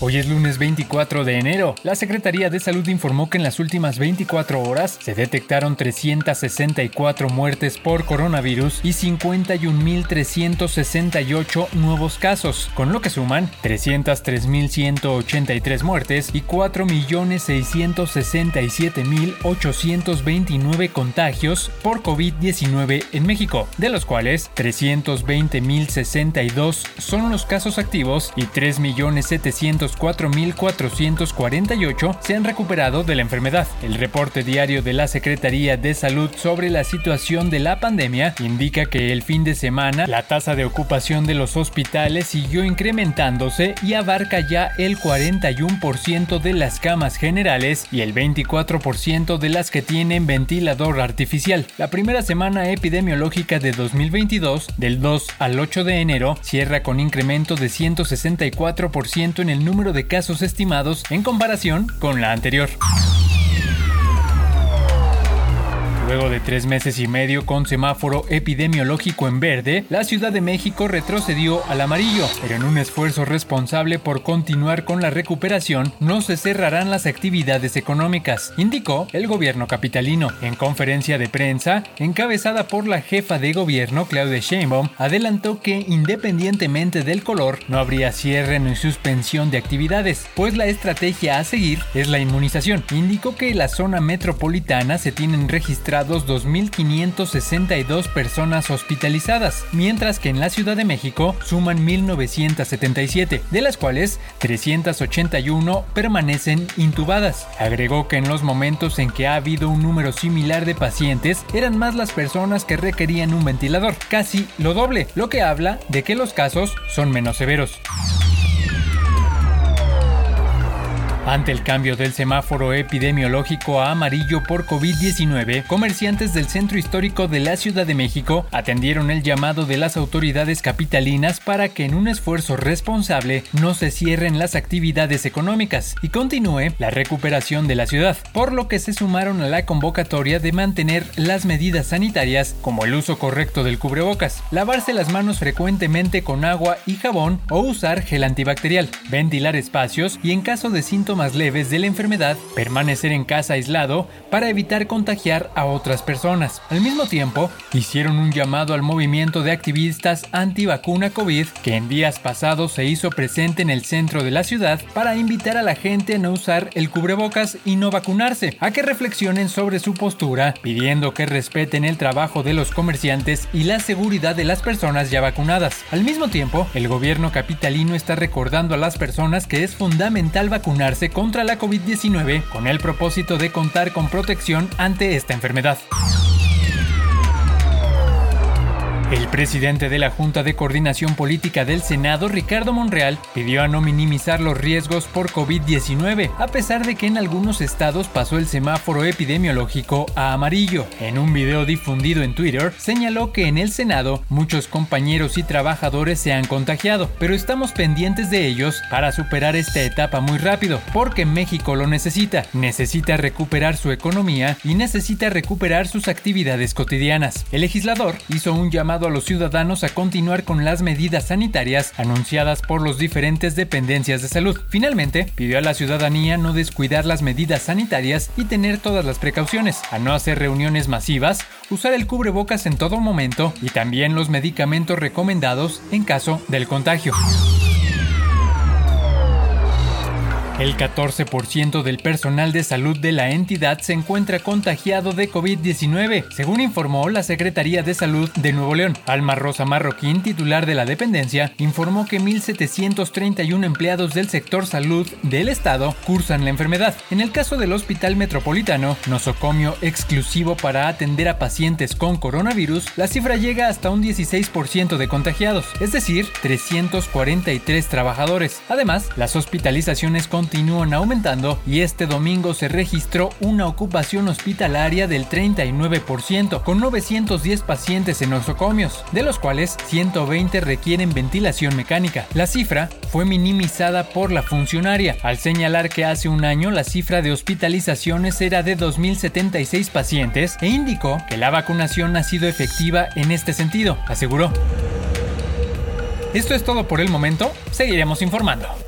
Hoy es lunes 24 de enero. La Secretaría de Salud informó que en las últimas 24 horas se detectaron 364 muertes por coronavirus y 51.368 nuevos casos, con lo que suman 303.183 muertes y 4.667.829 contagios por COVID-19 en México, de los cuales 320.062 son los casos activos y 3.700.000 4.448 se han recuperado de la enfermedad. El reporte diario de la Secretaría de Salud sobre la situación de la pandemia indica que el fin de semana la tasa de ocupación de los hospitales siguió incrementándose y abarca ya el 41% de las camas generales y el 24% de las que tienen ventilador artificial. La primera semana epidemiológica de 2022, del 2 al 8 de enero, cierra con incremento de 164% en el número número de casos estimados en comparación con la anterior. Luego de tres meses y medio con semáforo epidemiológico en verde, la Ciudad de México retrocedió al amarillo, pero en un esfuerzo responsable por continuar con la recuperación, no se cerrarán las actividades económicas, indicó el gobierno capitalino. En conferencia de prensa, encabezada por la jefa de gobierno Claudia Sheinbaum, adelantó que independientemente del color, no habría cierre ni suspensión de actividades, pues la estrategia a seguir es la inmunización. Indicó que la zona metropolitana se tienen registrados 2.562 personas hospitalizadas, mientras que en la Ciudad de México suman 1.977, de las cuales 381 permanecen intubadas. Agregó que en los momentos en que ha habido un número similar de pacientes, eran más las personas que requerían un ventilador, casi lo doble, lo que habla de que los casos son menos severos. Ante el cambio del semáforo epidemiológico a amarillo por COVID-19, comerciantes del centro histórico de la Ciudad de México atendieron el llamado de las autoridades capitalinas para que en un esfuerzo responsable no se cierren las actividades económicas y continúe la recuperación de la ciudad, por lo que se sumaron a la convocatoria de mantener las medidas sanitarias como el uso correcto del cubrebocas, lavarse las manos frecuentemente con agua y jabón o usar gel antibacterial, ventilar espacios y en caso de síntomas más leves de la enfermedad, permanecer en casa aislado para evitar contagiar a otras personas. Al mismo tiempo, hicieron un llamado al movimiento de activistas anti-vacuna COVID que en días pasados se hizo presente en el centro de la ciudad para invitar a la gente a no usar el cubrebocas y no vacunarse, a que reflexionen sobre su postura, pidiendo que respeten el trabajo de los comerciantes y la seguridad de las personas ya vacunadas. Al mismo tiempo, el gobierno capitalino está recordando a las personas que es fundamental vacunarse contra la COVID-19 con el propósito de contar con protección ante esta enfermedad. El presidente de la Junta de Coordinación Política del Senado, Ricardo Monreal, pidió a no minimizar los riesgos por COVID-19, a pesar de que en algunos estados pasó el semáforo epidemiológico a amarillo. En un video difundido en Twitter, señaló que en el Senado muchos compañeros y trabajadores se han contagiado, pero estamos pendientes de ellos para superar esta etapa muy rápido, porque México lo necesita, necesita recuperar su economía y necesita recuperar sus actividades cotidianas. El legislador hizo un a los ciudadanos a continuar con las medidas sanitarias anunciadas por los diferentes dependencias de salud. Finalmente, pidió a la ciudadanía no descuidar las medidas sanitarias y tener todas las precauciones, a no hacer reuniones masivas, usar el cubrebocas en todo momento y también los medicamentos recomendados en caso del contagio. El 14% del personal de salud de la entidad se encuentra contagiado de COVID-19, según informó la Secretaría de Salud de Nuevo León. Alma Rosa Marroquín, titular de la dependencia, informó que 1.731 empleados del sector salud del estado cursan la enfermedad. En el caso del Hospital Metropolitano, nosocomio exclusivo para atender a pacientes con coronavirus, la cifra llega hasta un 16% de contagiados, es decir, 343 trabajadores. Además, las hospitalizaciones con continúan aumentando y este domingo se registró una ocupación hospitalaria del 39%, con 910 pacientes en nosocomios, de los cuales 120 requieren ventilación mecánica. La cifra fue minimizada por la funcionaria, al señalar que hace un año la cifra de hospitalizaciones era de 2.076 pacientes e indicó que la vacunación ha sido efectiva en este sentido, aseguró. Esto es todo por el momento, seguiremos informando.